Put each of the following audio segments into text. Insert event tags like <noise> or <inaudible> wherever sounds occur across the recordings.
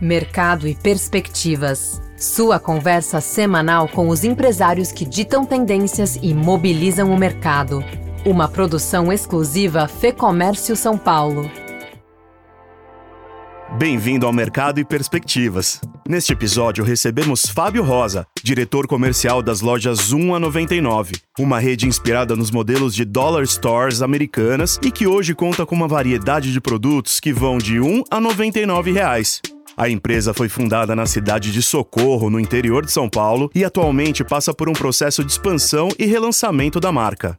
Mercado e Perspectivas. Sua conversa semanal com os empresários que ditam tendências e mobilizam o mercado. Uma produção exclusiva Fê Comércio São Paulo. Bem-vindo ao Mercado e Perspectivas. Neste episódio recebemos Fábio Rosa, diretor comercial das lojas 1 a 99, uma rede inspirada nos modelos de dollar stores americanas e que hoje conta com uma variedade de produtos que vão de 1 a 99 reais. A empresa foi fundada na cidade de Socorro, no interior de São Paulo, e atualmente passa por um processo de expansão e relançamento da marca.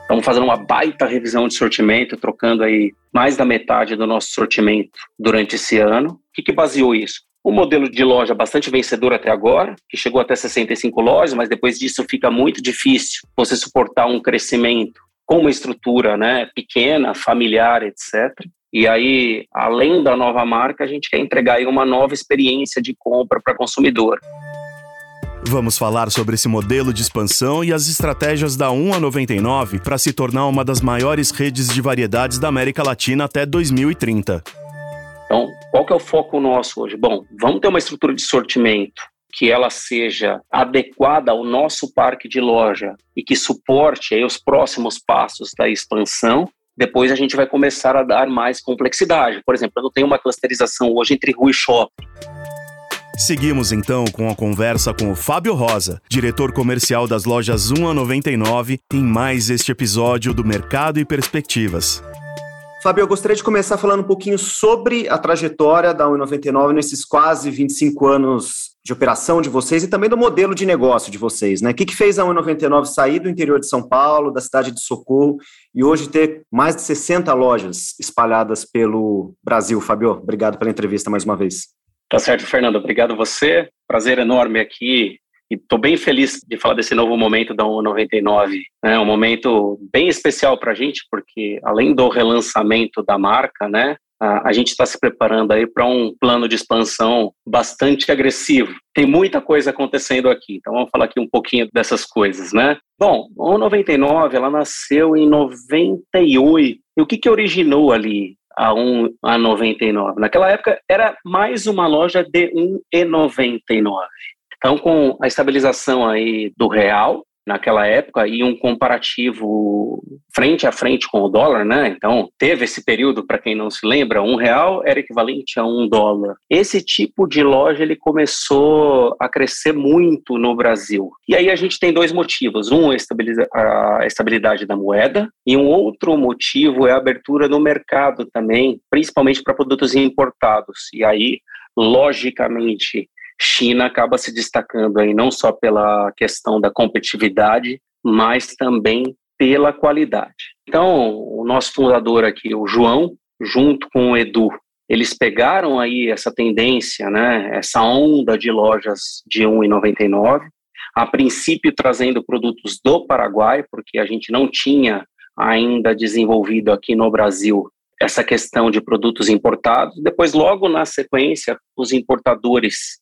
Estamos fazendo uma baita revisão de sortimento, trocando aí mais da metade do nosso sortimento durante esse ano. O que, que baseou isso? Um modelo de loja bastante vencedor até agora, que chegou até 65 lojas, mas depois disso fica muito difícil você suportar um crescimento com uma estrutura né, pequena, familiar, etc. E aí, além da nova marca, a gente quer entregar aí uma nova experiência de compra para consumidor. Vamos falar sobre esse modelo de expansão e as estratégias da 1 a 99 para se tornar uma das maiores redes de variedades da América Latina até 2030. Então, qual que é o foco nosso hoje? Bom, vamos ter uma estrutura de sortimento que ela seja adequada ao nosso parque de loja e que suporte aí os próximos passos da expansão. Depois a gente vai começar a dar mais complexidade. Por exemplo, eu não tenho uma clusterização hoje entre rua e shopping. Seguimos então com a conversa com o Fábio Rosa, diretor comercial das lojas 1 a 99, em mais este episódio do Mercado e Perspectivas. Fábio, eu gostaria de começar falando um pouquinho sobre a trajetória da 1,99 nesses quase 25 anos de operação de vocês e também do modelo de negócio de vocês, né? O que, que fez a 1,99 sair do interior de São Paulo, da cidade de Socorro e hoje ter mais de 60 lojas espalhadas pelo Brasil? Fábio, obrigado pela entrevista mais uma vez. Tá certo, Fernando. Obrigado você. Prazer enorme aqui. E estou bem feliz de falar desse novo momento da 199. É um momento bem especial para a gente, porque além do relançamento da marca, né, a, gente está se preparando aí para um plano de expansão bastante agressivo. Tem muita coisa acontecendo aqui, então vamos falar aqui um pouquinho dessas coisas, né? Bom, a 199 ela nasceu em 98. E o que, que originou ali? a 1 a 99. Naquela época era mais uma loja de 1,99. Então, com a estabilização aí do real, naquela época e um comparativo frente a frente com o dólar, né? Então teve esse período para quem não se lembra, um real era equivalente a um dólar. Esse tipo de loja ele começou a crescer muito no Brasil. E aí a gente tem dois motivos: um a estabilidade da moeda e um outro motivo é a abertura no mercado também, principalmente para produtos importados. E aí logicamente China acaba se destacando aí não só pela questão da competitividade, mas também pela qualidade. Então, o nosso fundador aqui, o João, junto com o Edu, eles pegaram aí essa tendência, né, essa onda de lojas de 1,99, a princípio trazendo produtos do Paraguai, porque a gente não tinha ainda desenvolvido aqui no Brasil essa questão de produtos importados. Depois, logo na sequência, os importadores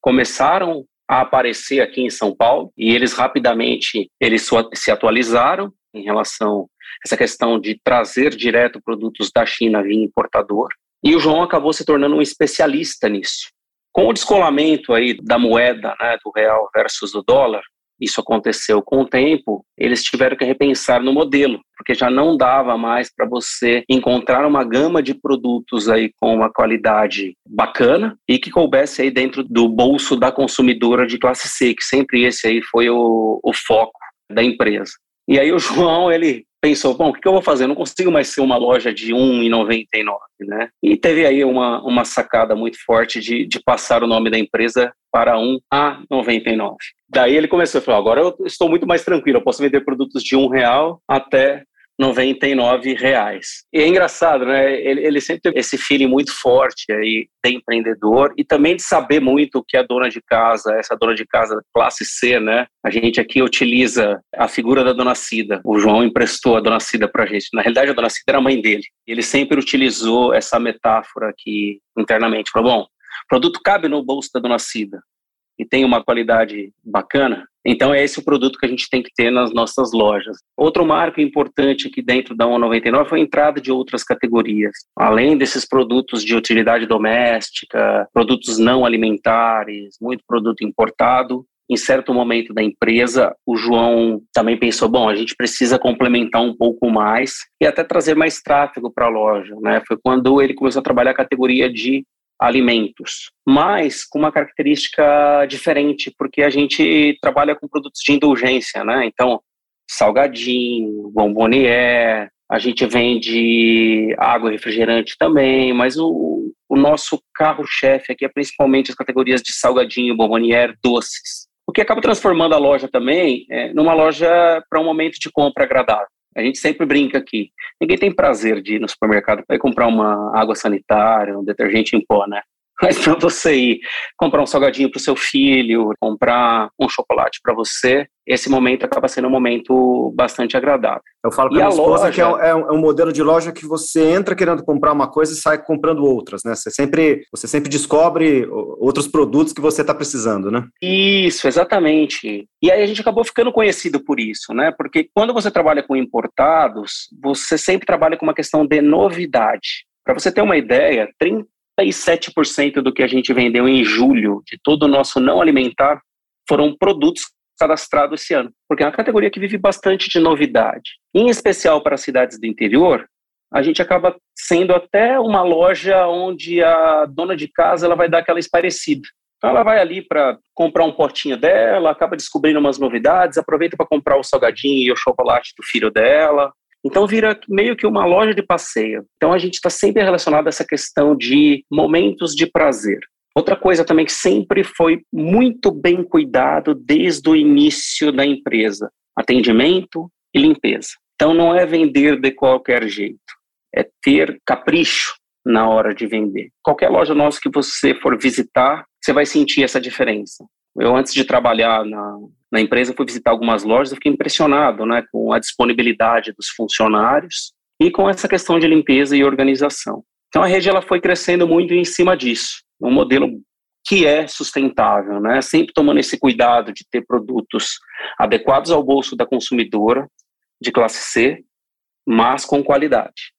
começaram a aparecer aqui em São Paulo e eles rapidamente eles se atualizaram em relação a essa questão de trazer direto produtos da China via importador. E o João acabou se tornando um especialista nisso. Com o descolamento aí da moeda, né, do real versus o dólar, isso aconteceu com o tempo, eles tiveram que repensar no modelo, porque já não dava mais para você encontrar uma gama de produtos aí com uma qualidade bacana e que coubesse aí dentro do bolso da consumidora de classe C, que sempre esse aí foi o, o foco da empresa. E aí o João, ele pensou, bom, o que eu vou fazer? Eu não consigo mais ser uma loja de R$ 1,99, né? E teve aí uma, uma sacada muito forte de, de passar o nome da empresa para 1 a 99. Daí ele começou a falar, agora eu estou muito mais tranquilo, eu posso vender produtos de um real até 99 reais. E é engraçado, né? Ele, ele sempre teve esse feeling muito forte aí de empreendedor e também de saber muito o que a dona de casa, essa dona de casa classe C, né? A gente aqui utiliza a figura da dona Cida. O João emprestou a dona Cida pra gente. Na realidade, a dona Cida era a mãe dele. Ele sempre utilizou essa metáfora aqui internamente. Falou, bom, o produto cabe no bolso da dona Cida e tem uma qualidade bacana, Então, é esse o produto que a gente tem que ter nas nossas lojas. Outro marco importante aqui dentro da 199 foi a entrada de outras categorias. Além desses produtos de utilidade doméstica, produtos não alimentares, muito produto importado, em certo momento da empresa, o João também pensou, bom, a gente precisa complementar um pouco mais e até trazer mais tráfego para a loja, né? Foi quando ele começou a trabalhar a categoria de alimentos, mas com uma característica diferente, porque a gente trabalha com produtos de indulgência, né? Então, salgadinho, bombonier, a gente vende água e refrigerante também, mas o, o nosso carro-chefe aqui é principalmente as categorias de salgadinho, bombonier, doces. O que acaba transformando a loja também é, numa loja para um momento de compra agradável. A gente sempre brinca aqui. Ninguém tem prazer de ir no supermercado para comprar uma água sanitária, um detergente em pó, né? <laughs> Mas para você ir comprar um salgadinho para o seu filho, comprar um chocolate para você, esse momento acaba sendo um momento bastante agradável. Eu falo para a esposa loja... que é, é, um, é, um, modelo de loja que você entra querendo comprar uma coisa e sai comprando outras, né? Você sempre, você sempre descobre outros produtos que você está precisando, né? Isso, exatamente. E aí a gente acabou ficando conhecido por isso, né? Porque quando você trabalha com importados, você sempre trabalha com uma questão de novidade. Para você ter uma ideia, 30 37% do que a gente vendeu em julho de todo o nosso não alimentar foram produtos cadastrados esse ano, porque é uma categoria que vive bastante de novidade. Em especial para as cidades do interior, a gente acaba sendo até uma loja onde a dona de casa ela vai dar aquela esparecida. Então ela vai ali para comprar um potinho dela, acaba descobrindo umas novidades, aproveita para comprar o salgadinho e o chocolate do filho dela, então vira meio que uma loja de passeio. Então a gente está sempre relacionado a essa questão de momentos de prazer. Outra coisa também que sempre foi muito bem cuidado desde o início da empresa: atendimento e limpeza. Então não é vender de qualquer jeito, é ter capricho na hora de vender. Qualquer loja nossa que você for visitar, você vai sentir essa diferença. Eu, antes de trabalhar na, na empresa, fui visitar algumas lojas e fiquei impressionado né, com a disponibilidade dos funcionários e com essa questão de limpeza e organização. Então, a rede ela foi crescendo muito em cima disso, um modelo que é sustentável, né? sempre tomando esse cuidado de ter produtos adequados ao bolso da consumidora, de classe C, mas com qualidade.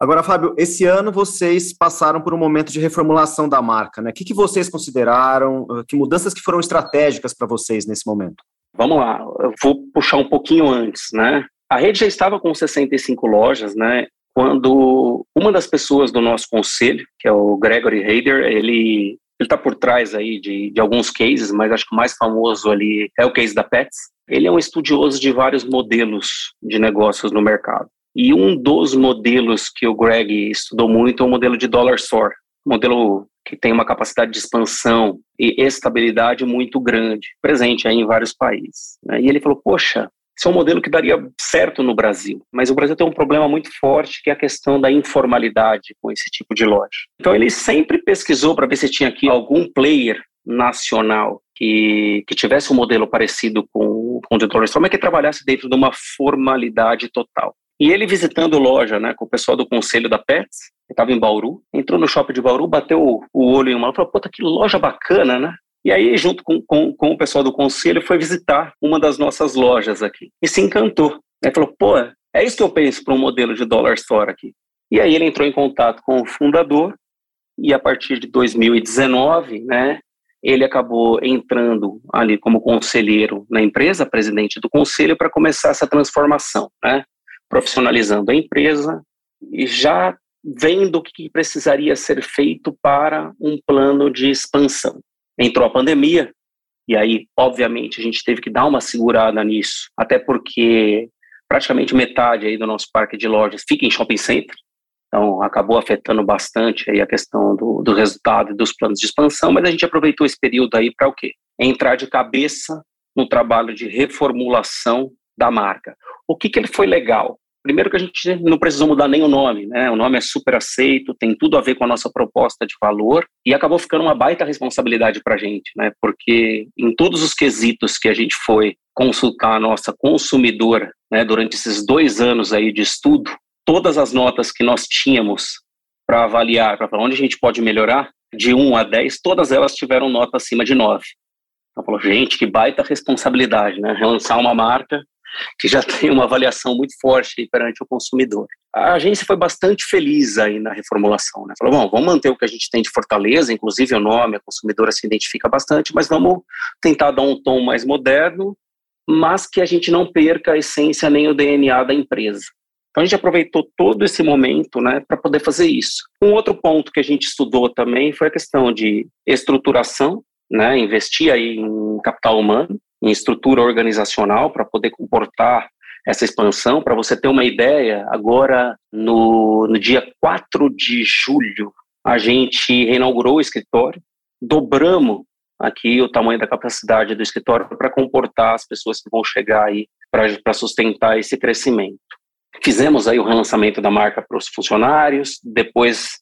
Agora, Fábio, esse ano vocês passaram por um momento de reformulação da marca, né? O que, que vocês consideraram? Uh, que mudanças que foram estratégicas para vocês nesse momento? Vamos lá, eu vou puxar um pouquinho antes, né? A rede já estava com 65 lojas, né? Quando uma das pessoas do nosso conselho, que é o Gregory Hayder, ele ele está por trás aí de, de alguns cases, mas acho que o mais famoso ali é o case da Pets. Ele é um estudioso de vários modelos de negócios no mercado. E um dos modelos que o Greg estudou muito é o modelo de dollar store, modelo que tem uma capacidade de expansão e estabilidade muito grande, presente aí em vários países. Né? E ele falou, poxa, esse é um modelo que daria certo no Brasil, mas o Brasil tem um problema muito forte que é a questão da informalidade com esse tipo de loja. Então ele sempre pesquisou para ver se tinha aqui algum player nacional que, que tivesse um modelo parecido com, com o de Dollar Store, mas que trabalhasse dentro de uma formalidade total. E ele visitando loja, né, com o pessoal do conselho da Pets, que estava em Bauru, entrou no shopping de Bauru, bateu o, olho em uma falou, puta, que loja bacana, né? E aí, junto com, com, com, o pessoal do conselho, foi visitar uma das nossas lojas aqui. E se encantou. Ele falou, pô, é isso que eu penso para um modelo de dollar store aqui. E aí ele entrou em contato com o fundador e a partir de 2019, né, ele acabou entrando ali como conselheiro na empresa, presidente do conselho, para começar essa transformação, né? Profissionalizando a empresa e já vendo o que precisaria ser feito para um plano de expansão. Entrou a pandemia, e aí, obviamente, a gente teve que dar uma segurada nisso, até porque praticamente metade aí do nosso parque de lojas fica em shopping center, então acabou afetando bastante aí a questão do, do resultado e dos planos de expansão, mas a gente aproveitou esse período aí para o quê? Entrar de cabeça no trabalho de reformulação da marca. O que, que ele foi legal? Primeiro que a gente não precisou mudar nem o nome, né? O nome é super aceito, tem tudo a ver com a nossa proposta de valor e acabou ficando uma baita responsabilidade para a gente, né? Porque em todos os quesitos que a gente foi consultar a nossa consumidora, né? Durante esses dois anos aí de estudo, todas as notas que nós tínhamos para avaliar, para onde a gente pode melhorar, de 1 a 10, todas elas tiveram nota acima de 9. Ela falou, gente, que baita responsabilidade, né? Relançar uma marca que já <laughs> tem uma avaliação muito forte perante o consumidor. A agência foi bastante feliz aí na reformulação, né? Falou, bom, vamos manter o que a gente tem de Fortaleza, inclusive o nome, a consumidora se identifica bastante, mas vamos tentar dar um tom mais moderno, mas que a gente não perca a essência nem o DNA da empresa. Então a gente aproveitou todo esse momento, né, para poder fazer isso. Um outro ponto que a gente estudou também foi a questão de estruturação, né, investir aí em capital humano, em estrutura organizacional para poder comportar essa expansão. Para você ter uma ideia, agora no, no dia 4 de julho, a gente reinaugurou o escritório, dobramos aqui o tamanho da capacidade do escritório para comportar as pessoas que vão chegar aí para sustentar esse crescimento. Fizemos aí o relançamento da marca para os funcionários, depois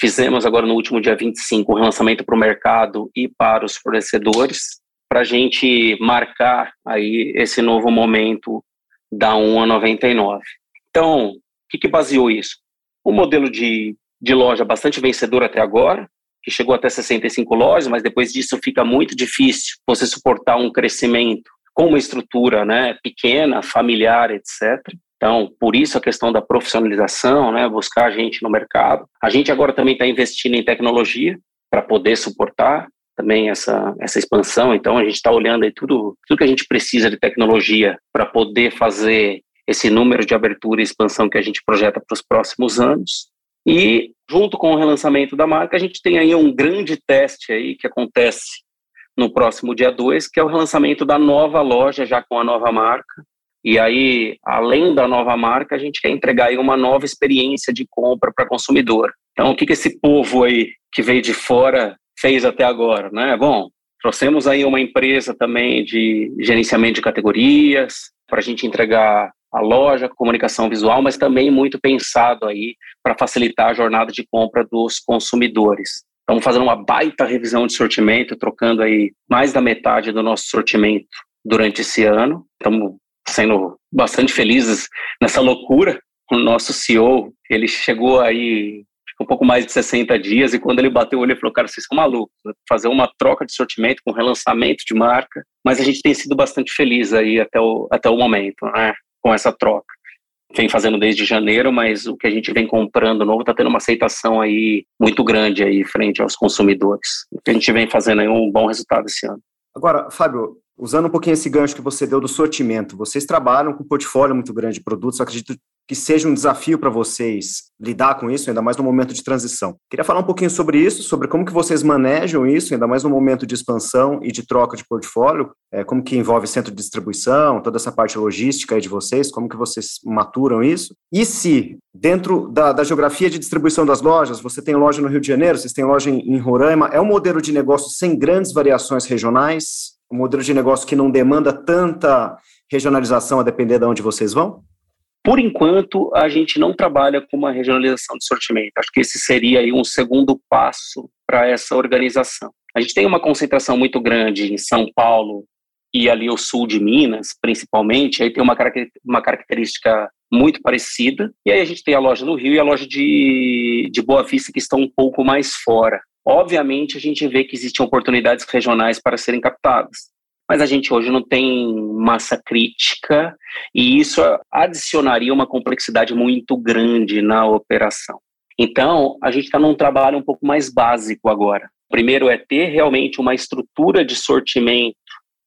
fizemos agora no último dia 25 o relançamento para o mercado e para os fornecedores para a gente marcar aí esse novo momento da 1 a 99. Então, o que, que baseou isso? Um modelo de, de loja bastante vencedor até agora, que chegou até 65 lojas, mas depois disso fica muito difícil você suportar um crescimento com uma estrutura né, pequena, familiar, etc. Então, por isso a questão da profissionalização, né, buscar gente no mercado. A gente agora também está investindo em tecnologia para poder suportar também essa, essa expansão. Então, a gente está olhando aí tudo, tudo que a gente precisa de tecnologia para poder fazer esse número de abertura e expansão que a gente projeta para os próximos anos. E, junto com o relançamento da marca, a gente tem aí um grande teste aí que acontece no próximo dia 2, que é o relançamento da nova loja, já com a nova marca. E aí, além da nova marca, a gente quer entregar aí uma nova experiência de compra para consumidor. Então, o que, que esse povo aí que veio de fora fez até agora, né? Bom, trouxemos aí uma empresa também de gerenciamento de categorias para a gente entregar a loja, comunicação visual, mas também muito pensado aí para facilitar a jornada de compra dos consumidores. Estamos fazendo uma baita revisão de sortimento, trocando aí mais da metade do nosso sortimento durante esse ano. Estamos sendo bastante felizes nessa loucura. O nosso CEO, ele chegou aí um pouco mais de 60 dias, e quando ele bateu o olho, ele falou, cara, vocês são malucos, fazer uma troca de sortimento com relançamento de marca, mas a gente tem sido bastante feliz aí até o, até o momento, né, com essa troca. Vem fazendo desde janeiro, mas o que a gente vem comprando novo está tendo uma aceitação aí muito grande aí frente aos consumidores. A gente vem fazendo aí um bom resultado esse ano. Agora, Fábio, usando um pouquinho esse gancho que você deu do sortimento, vocês trabalham com um portfólio muito grande de produtos, acredito que seja um desafio para vocês lidar com isso, ainda mais no momento de transição. Queria falar um pouquinho sobre isso, sobre como que vocês manejam isso, ainda mais no momento de expansão e de troca de portfólio, é, como que envolve centro de distribuição, toda essa parte logística aí de vocês, como que vocês maturam isso. E se, dentro da, da geografia de distribuição das lojas, você tem loja no Rio de Janeiro, vocês têm loja em, em Roraima, é um modelo de negócio sem grandes variações regionais, um modelo de negócio que não demanda tanta regionalização a depender de onde vocês vão? Por enquanto, a gente não trabalha com uma regionalização de sortimento. Acho que esse seria um segundo passo para essa organização. A gente tem uma concentração muito grande em São Paulo e ali o sul de Minas, principalmente. Aí tem uma, uma característica muito parecida. E aí a gente tem a loja no Rio e a loja de, de Boa Vista que estão um pouco mais fora. Obviamente, a gente vê que existem oportunidades regionais para serem captadas mas a gente hoje não tem massa crítica e isso adicionaria uma complexidade muito grande na operação. Então, a gente está num trabalho um pouco mais básico agora. Primeiro é ter realmente uma estrutura de sortimento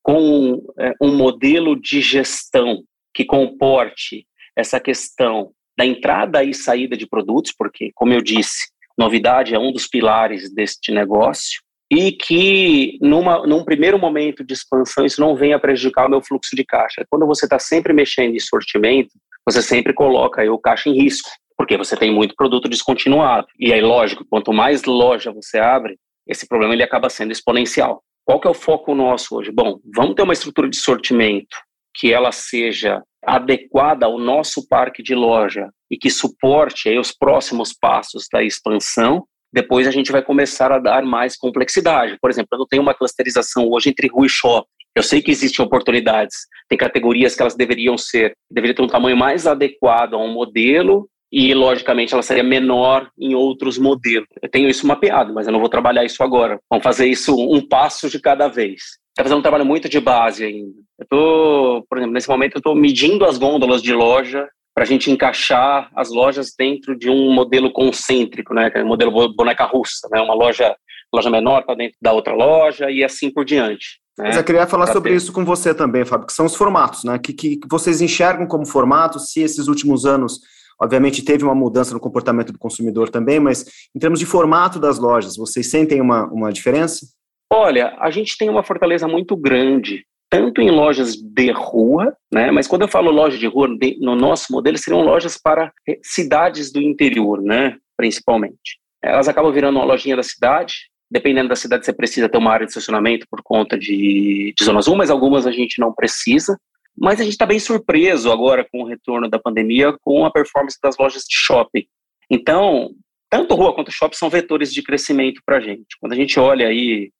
com é, um modelo de gestão que comporte essa questão da entrada e saída de produtos, porque, como eu disse, novidade é um dos pilares deste negócio e que numa, num primeiro momento de expansão isso não venha prejudicar o meu fluxo de caixa. Quando você está sempre mexendo em sortimento, você sempre coloca o caixa em risco, porque você tem muito produto descontinuado. E aí, lógico, quanto mais loja você abre, esse problema ele acaba sendo exponencial. Qual que é o foco nosso hoje? Bom, vamos ter uma estrutura de sortimento que ela seja adequada ao nosso parque de loja e que suporte aí os próximos passos da expansão depois a gente vai começar a dar mais complexidade. Por exemplo, eu não tenho uma clusterização hoje entre rua e shopping. Eu sei que existem oportunidades, tem categorias que elas deveriam ser, deveriam ter um tamanho mais adequado a um modelo e, logicamente, ela seria menor em outros modelos. Eu tenho isso mapeado, mas eu não vou trabalhar isso agora. Vamos fazer isso um passo de cada vez. Está fazendo um trabalho muito de base ainda. Eu estou, por exemplo, nesse momento eu estou medindo as gôndolas de loja para a gente encaixar as lojas dentro de um modelo concêntrico, né, é o modelo boneca russa, né, uma loja loja menor está dentro da outra loja e assim por diante. Né? Mas eu queria falar pra sobre ter... isso com você também, Fábio, que são os formatos, né? Que, que vocês enxergam como formatos, se esses últimos anos, obviamente, teve uma mudança no comportamento do consumidor também, mas em termos de formato das lojas, vocês sentem uma, uma diferença? Olha, a gente tem uma fortaleza muito grande, tanto em lojas de rua, né? Mas quando eu falo loja de rua, no nosso modelo seriam lojas para eh, cidades do interior, né? Principalmente. Elas acabam virando uma lojinha da cidade. Dependendo da cidade, você precisa ter uma área de estacionamento por conta de, de zona azul, mas algumas a gente não precisa. Mas a gente está bem surpreso agora com o retorno da pandemia com a performance das lojas de shopping. Então, tanto rua quanto shopping são vetores de crescimento para a gente. Quando a gente olha aí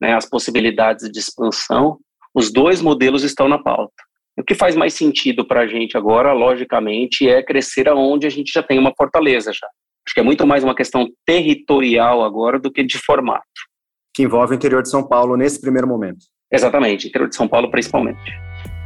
né, as possibilidades de expansão, os dois modelos estão na pauta. O que faz mais sentido para a gente agora, logicamente, é crescer aonde a gente já tem uma fortaleza já. Acho que é muito mais uma questão territorial agora do que de formato. Que envolve o interior de São Paulo nesse primeiro momento. Exatamente, interior de São Paulo principalmente.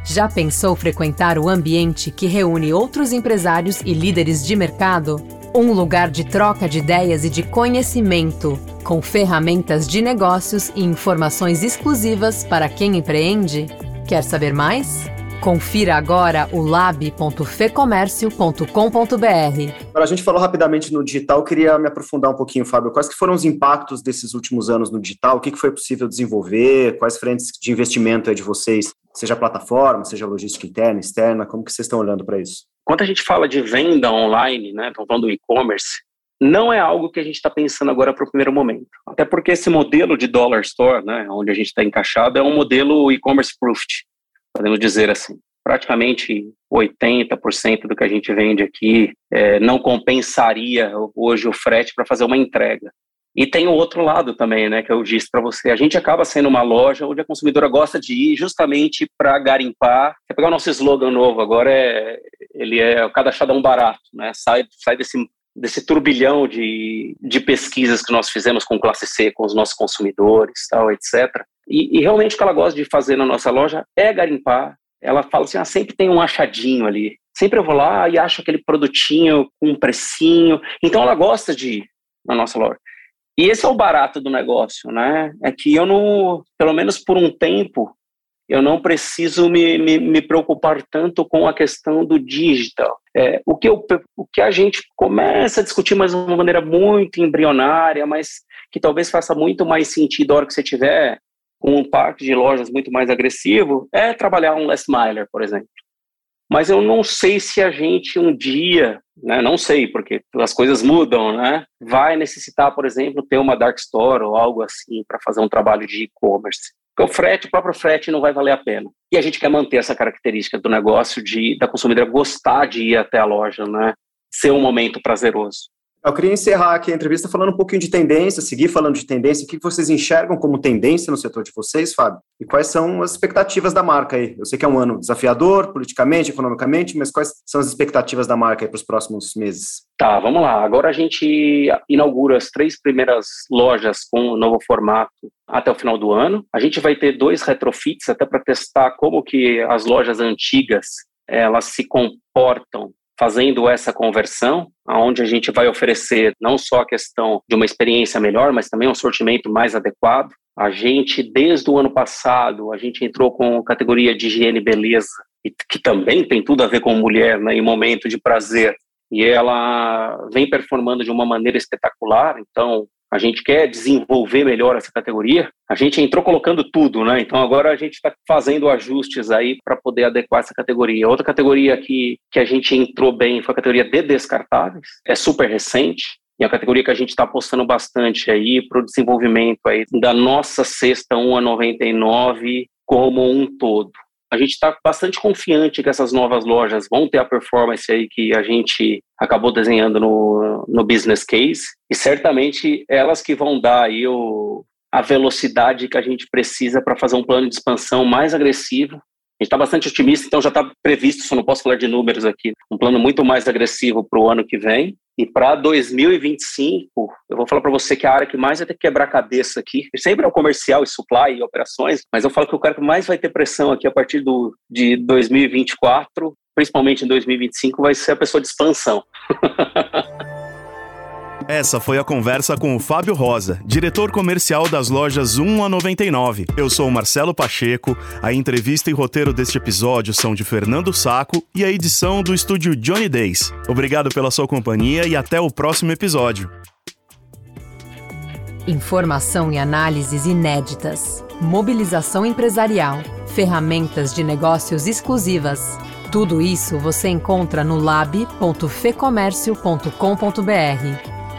Já pensou frequentar o ambiente que reúne outros empresários e líderes de mercado? Um lugar de troca de ideias e de conhecimento, com ferramentas de negócios e informações exclusivas para quem empreende? Quer saber mais? Confira agora o lab.fecomércio.com.br. A gente falou rapidamente no digital, eu queria me aprofundar um pouquinho, Fábio. Quais que foram os impactos desses últimos anos no digital? O que foi possível desenvolver? Quais frentes de investimento é de vocês? Seja plataforma, seja logística interna, externa, como que vocês estão olhando para isso? Quando a gente fala de venda online, né, estamos falando do e-commerce, não é algo que a gente está pensando agora para o primeiro momento. Até porque esse modelo de dollar store, né, onde a gente está encaixado, é um modelo e-commerce proofed, podemos dizer assim. Praticamente 80% do que a gente vende aqui é, não compensaria hoje o frete para fazer uma entrega. E tem o outro lado também, né, que eu disse para você. A gente acaba sendo uma loja onde a consumidora gosta de ir justamente para garimpar. Você pegar o nosso slogan novo agora é ele é cada chadão barato, né? Sai sai desse desse turbilhão de, de pesquisas que nós fizemos com classe C, com os nossos consumidores, tal, etc. E, e realmente o que ela gosta de fazer na nossa loja é garimpar. Ela fala assim, ah, sempre tem um achadinho ali. Sempre eu vou lá e acho aquele produtinho com um precinho. Então ela gosta de ir na nossa loja. E esse é o barato do negócio, né? É que eu não, pelo menos por um tempo, eu não preciso me, me, me preocupar tanto com a questão do digital. É, o, que eu, o que a gente começa a discutir, mas de uma maneira muito embrionária, mas que talvez faça muito mais sentido a hora que você tiver com um parque de lojas muito mais agressivo, é trabalhar um last miler, por exemplo. Mas eu não sei se a gente um dia, né, não sei, porque as coisas mudam, né, vai necessitar, por exemplo, ter uma dark store ou algo assim para fazer um trabalho de e-commerce. Porque o frete, o próprio frete não vai valer a pena. E a gente quer manter essa característica do negócio de da consumidora gostar de ir até a loja, né? Ser um momento prazeroso. Eu queria encerrar aqui a entrevista falando um pouquinho de tendência, seguir falando de tendência. O que vocês enxergam como tendência no setor de vocês, Fábio? E quais são as expectativas da marca aí? Eu sei que é um ano desafiador, politicamente, economicamente, mas quais são as expectativas da marca para os próximos meses? Tá, vamos lá. Agora a gente inaugura as três primeiras lojas com o novo formato até o final do ano. A gente vai ter dois retrofits até para testar como que as lojas antigas elas se comportam fazendo essa conversão, aonde a gente vai oferecer não só a questão de uma experiência melhor, mas também um sortimento mais adequado. A gente, desde o ano passado, a gente entrou com categoria de higiene e beleza, que também tem tudo a ver com mulher, né, em momento de prazer. E ela vem performando de uma maneira espetacular, então a gente quer desenvolver melhor essa categoria, a gente entrou colocando tudo, né? Então agora a gente está fazendo ajustes aí para poder adequar essa categoria. Outra categoria que, que a gente entrou bem foi a categoria de descartáveis, é super recente, e é a categoria que a gente está apostando bastante aí para o desenvolvimento aí da nossa cesta 1 a 99 como um todo a gente está bastante confiante que essas novas lojas vão ter a performance aí que a gente acabou desenhando no, no business case. E certamente elas que vão dar aí o, a velocidade que a gente precisa para fazer um plano de expansão mais agressivo gente está bastante otimista, então já está previsto, só não posso falar de números aqui, um plano muito mais agressivo para o ano que vem. E para 2025, eu vou falar para você que a área que mais vai ter que quebrar a cabeça aqui, sempre é o comercial e supply e operações, mas eu falo que o cara que mais vai ter pressão aqui a partir do, de 2024, principalmente em 2025, vai ser a pessoa de expansão. <laughs> Essa foi a conversa com o Fábio Rosa, diretor comercial das lojas 1 a 99. Eu sou o Marcelo Pacheco, a entrevista e roteiro deste episódio são de Fernando Saco e a edição do estúdio Johnny Days. Obrigado pela sua companhia e até o próximo episódio. Informação e análises inéditas, mobilização empresarial, ferramentas de negócios exclusivas. Tudo isso você encontra no lab.fecomércio.com.br.